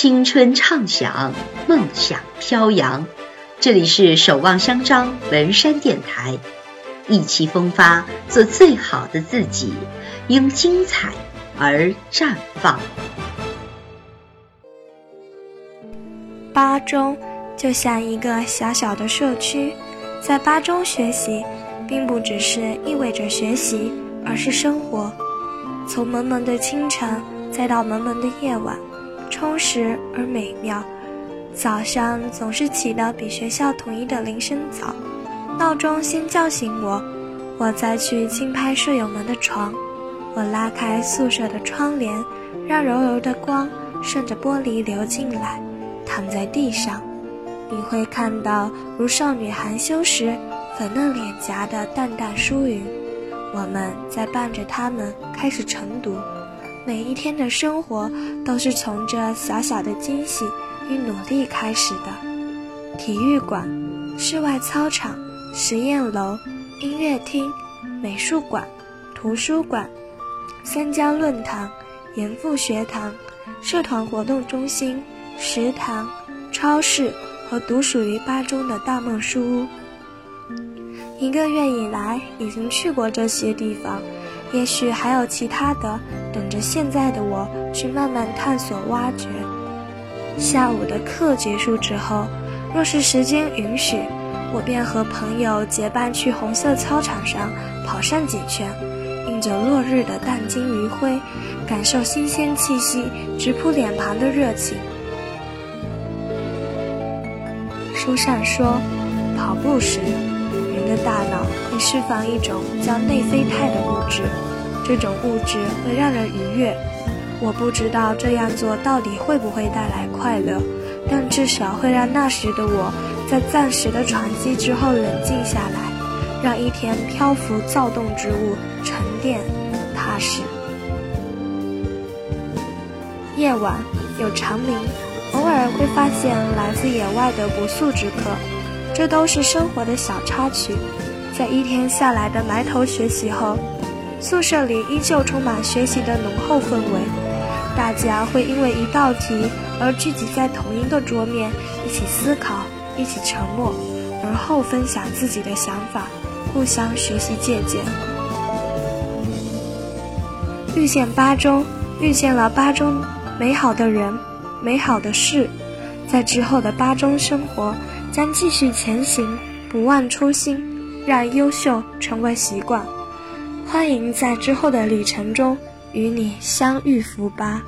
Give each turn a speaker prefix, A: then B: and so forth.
A: 青春畅想，梦想飘扬。这里是守望相张文山电台，意气风发，做最好的自己，因精彩而绽放。
B: 八中就像一个小小的社区，在八中学习，并不只是意味着学习，而是生活。从蒙蒙的清晨，再到蒙蒙的夜晚。充实而美妙。早上总是起得比学校统一的铃声早，闹钟先叫醒我，我再去轻拍舍友们的床。我拉开宿舍的窗帘，让柔柔的光顺着玻璃流进来。躺在地上，你会看到如少女含羞时粉嫩脸颊的淡淡疏云。我们在伴着他们开始晨读。每一天的生活都是从这小小的惊喜与努力开始的。体育馆、室外操场、实验楼、音乐厅、美术馆、图书馆、三江论坛、严复学堂、社团活动中心、食堂、超市和独属于八中的大梦书屋。一个月以来，已经去过这些地方。也许还有其他的，等着现在的我去慢慢探索挖掘。下午的课结束之后，若是时间允许，我便和朋友结伴去红色操场上跑上几圈，映着落日的淡金余晖，感受新鲜气息直扑脸庞的热情。书上说，跑步时。的大脑会释放一种叫内啡肽的物质，这种物质会让人愉悦。我不知道这样做到底会不会带来快乐，但至少会让那时的我在暂时的喘息之后冷静下来，让一天漂浮躁动之物沉淀踏实。夜晚有长鸣，偶尔会发现来自野外的不速之客。这都是生活的小插曲，在一天下来的埋头学习后，宿舍里依旧充满学习的浓厚氛围。大家会因为一道题而聚集在同一个桌面，一起思考，一起沉默，而后分享自己的想法，互相学习借鉴。遇见八中，遇见了八中美好的人，美好的事，在之后的八中生活。将继续前行，不忘初心，让优秀成为习惯。欢迎在之后的旅程中与你相遇福吧。